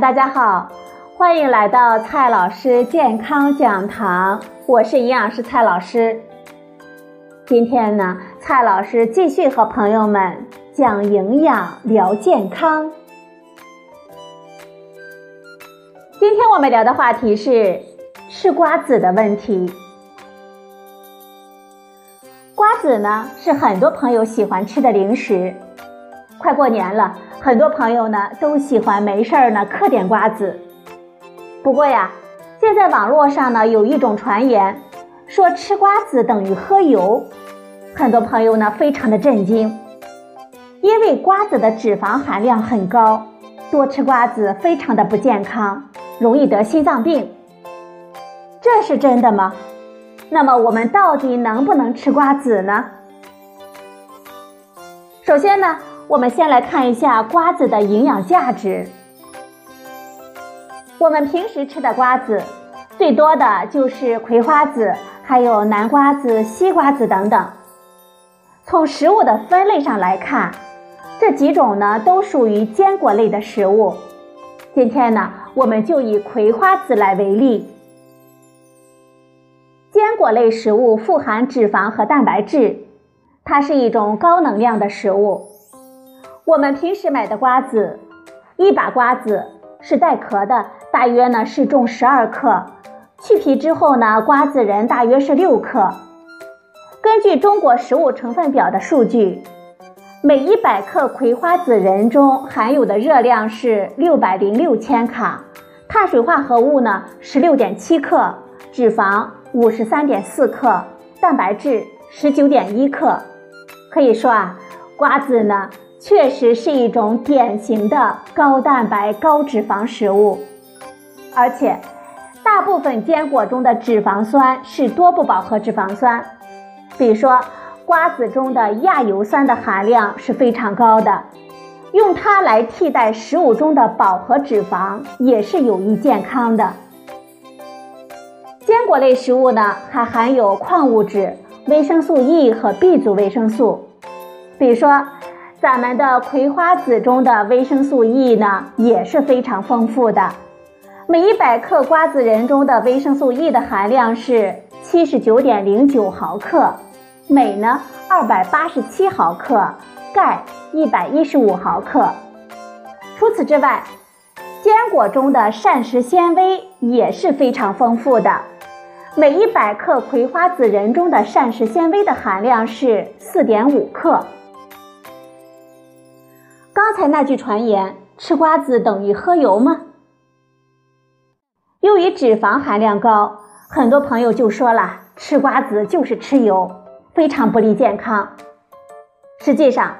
大家好，欢迎来到蔡老师健康讲堂，我是营养师蔡老师。今天呢，蔡老师继续和朋友们讲营养聊健康。今天我们聊的话题是吃瓜子的问题。瓜子呢，是很多朋友喜欢吃的零食。快过年了，很多朋友呢都喜欢没事儿呢嗑点瓜子。不过呀，现在网络上呢有一种传言，说吃瓜子等于喝油，很多朋友呢非常的震惊，因为瓜子的脂肪含量很高，多吃瓜子非常的不健康，容易得心脏病。这是真的吗？那么我们到底能不能吃瓜子呢？首先呢。我们先来看一下瓜子的营养价值。我们平时吃的瓜子，最多的就是葵花籽，还有南瓜子、西瓜子等等。从食物的分类上来看，这几种呢都属于坚果类的食物。今天呢，我们就以葵花籽来为例。坚果类食物富含脂肪和蛋白质，它是一种高能量的食物。我们平时买的瓜子，一把瓜子是带壳的，大约呢是重十二克，去皮之后呢，瓜子仁大约是六克。根据中国食物成分表的数据，每一百克葵花籽仁中含有的热量是六百零六千卡，碳水化合物呢十六点七克，脂肪五十三点四克，蛋白质十九点一克。可以说啊，瓜子呢。确实是一种典型的高蛋白、高脂肪食物，而且大部分坚果中的脂肪酸是多不饱和脂肪酸，比如说瓜子中的亚油酸的含量是非常高的，用它来替代食物中的饱和脂肪也是有益健康的。坚果类食物呢，还含有矿物质、维生素 E 和 B 族维生素，比如说。咱们的葵花籽中的维生素 E 呢也是非常丰富的，每一百克瓜子仁中的维生素 E 的含量是七十九点零九毫克，镁呢二百八十七毫克，钙一百一十五毫克。除此之外，坚果中的膳食纤维也是非常丰富的，每一百克葵花籽仁中的膳食纤维的含量是四点五克。刚才那句传言，吃瓜子等于喝油吗？由于脂肪含量高，很多朋友就说了，吃瓜子就是吃油，非常不利健康。实际上，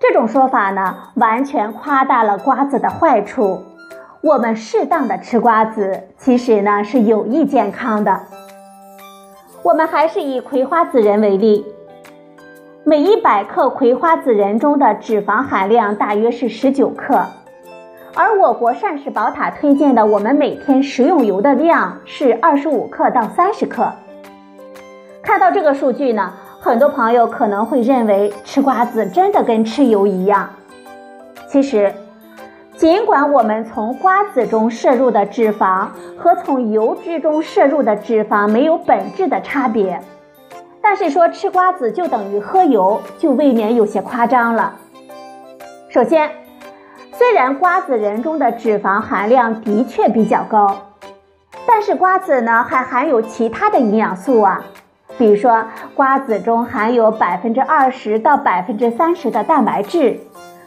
这种说法呢，完全夸大了瓜子的坏处。我们适当的吃瓜子，其实呢是有益健康的。我们还是以葵花籽仁为例。每一百克葵花籽仁中的脂肪含量大约是十九克，而我国膳食宝塔推荐的我们每天食用油的量是二十五克到三十克。看到这个数据呢，很多朋友可能会认为吃瓜子真的跟吃油一样。其实，尽管我们从瓜子中摄入的脂肪和从油脂中摄入的脂肪没有本质的差别。但是说吃瓜子就等于喝油，就未免有些夸张了。首先，虽然瓜子仁中的脂肪含量的确比较高，但是瓜子呢还含有其他的营养素啊，比如说瓜子中含有百分之二十到百分之三十的蛋白质，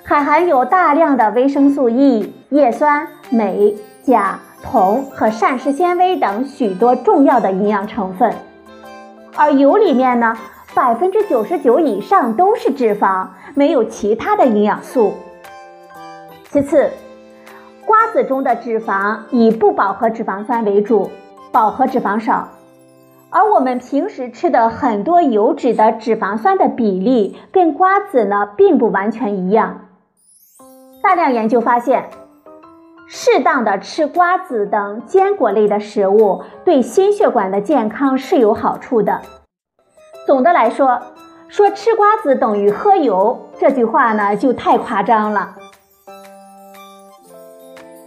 还含有大量的维生素 E、叶酸、镁、钾、铜和膳食纤维等许多重要的营养成分。而油里面呢，百分之九十九以上都是脂肪，没有其他的营养素。其次，瓜子中的脂肪以不饱和脂肪酸为主，饱和脂肪少。而我们平时吃的很多油脂的脂肪酸的比例跟瓜子呢并不完全一样。大量研究发现，适当的吃瓜子等坚果类的食物，对心血管的健康是有好处的。总的来说，说吃瓜子等于喝油这句话呢，就太夸张了。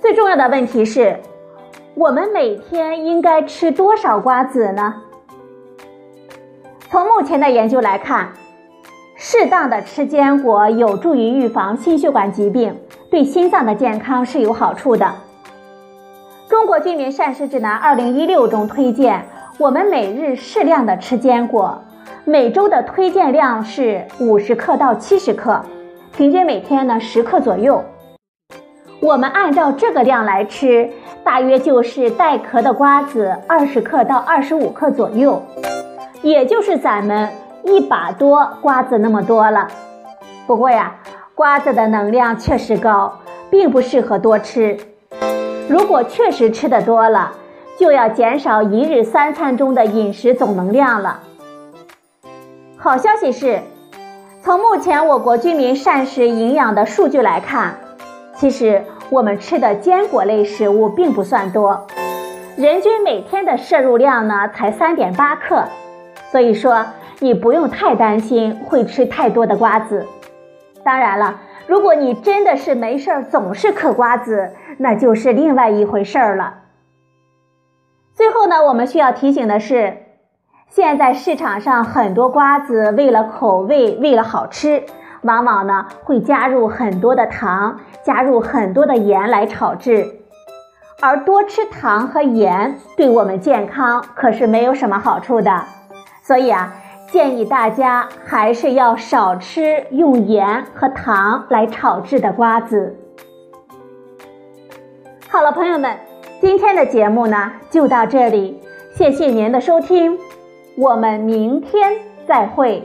最重要的问题是，我们每天应该吃多少瓜子呢？从目前的研究来看，适当的吃坚果有助于预防心血管疾病，对心脏的健康是有好处的。中国居民膳食指南二零一六中推荐我们每日适量的吃坚果，每周的推荐量是五十克到七十克，平均每天呢十克左右。我们按照这个量来吃，大约就是带壳的瓜子二十克到二十五克左右。也就是咱们一把多瓜子那么多了。不过呀，瓜子的能量确实高，并不适合多吃。如果确实吃的多了，就要减少一日三餐中的饮食总能量了。好消息是，从目前我国居民膳食营养的数据来看，其实我们吃的坚果类食物并不算多，人均每天的摄入量呢才三点八克。所以说，你不用太担心会吃太多的瓜子。当然了，如果你真的是没事儿总是嗑瓜子，那就是另外一回事儿了。最后呢，我们需要提醒的是，现在市场上很多瓜子为了口味、为了好吃，往往呢会加入很多的糖，加入很多的盐来炒制，而多吃糖和盐对我们健康可是没有什么好处的。所以啊，建议大家还是要少吃用盐和糖来炒制的瓜子。好了，朋友们，今天的节目呢就到这里，谢谢您的收听，我们明天再会。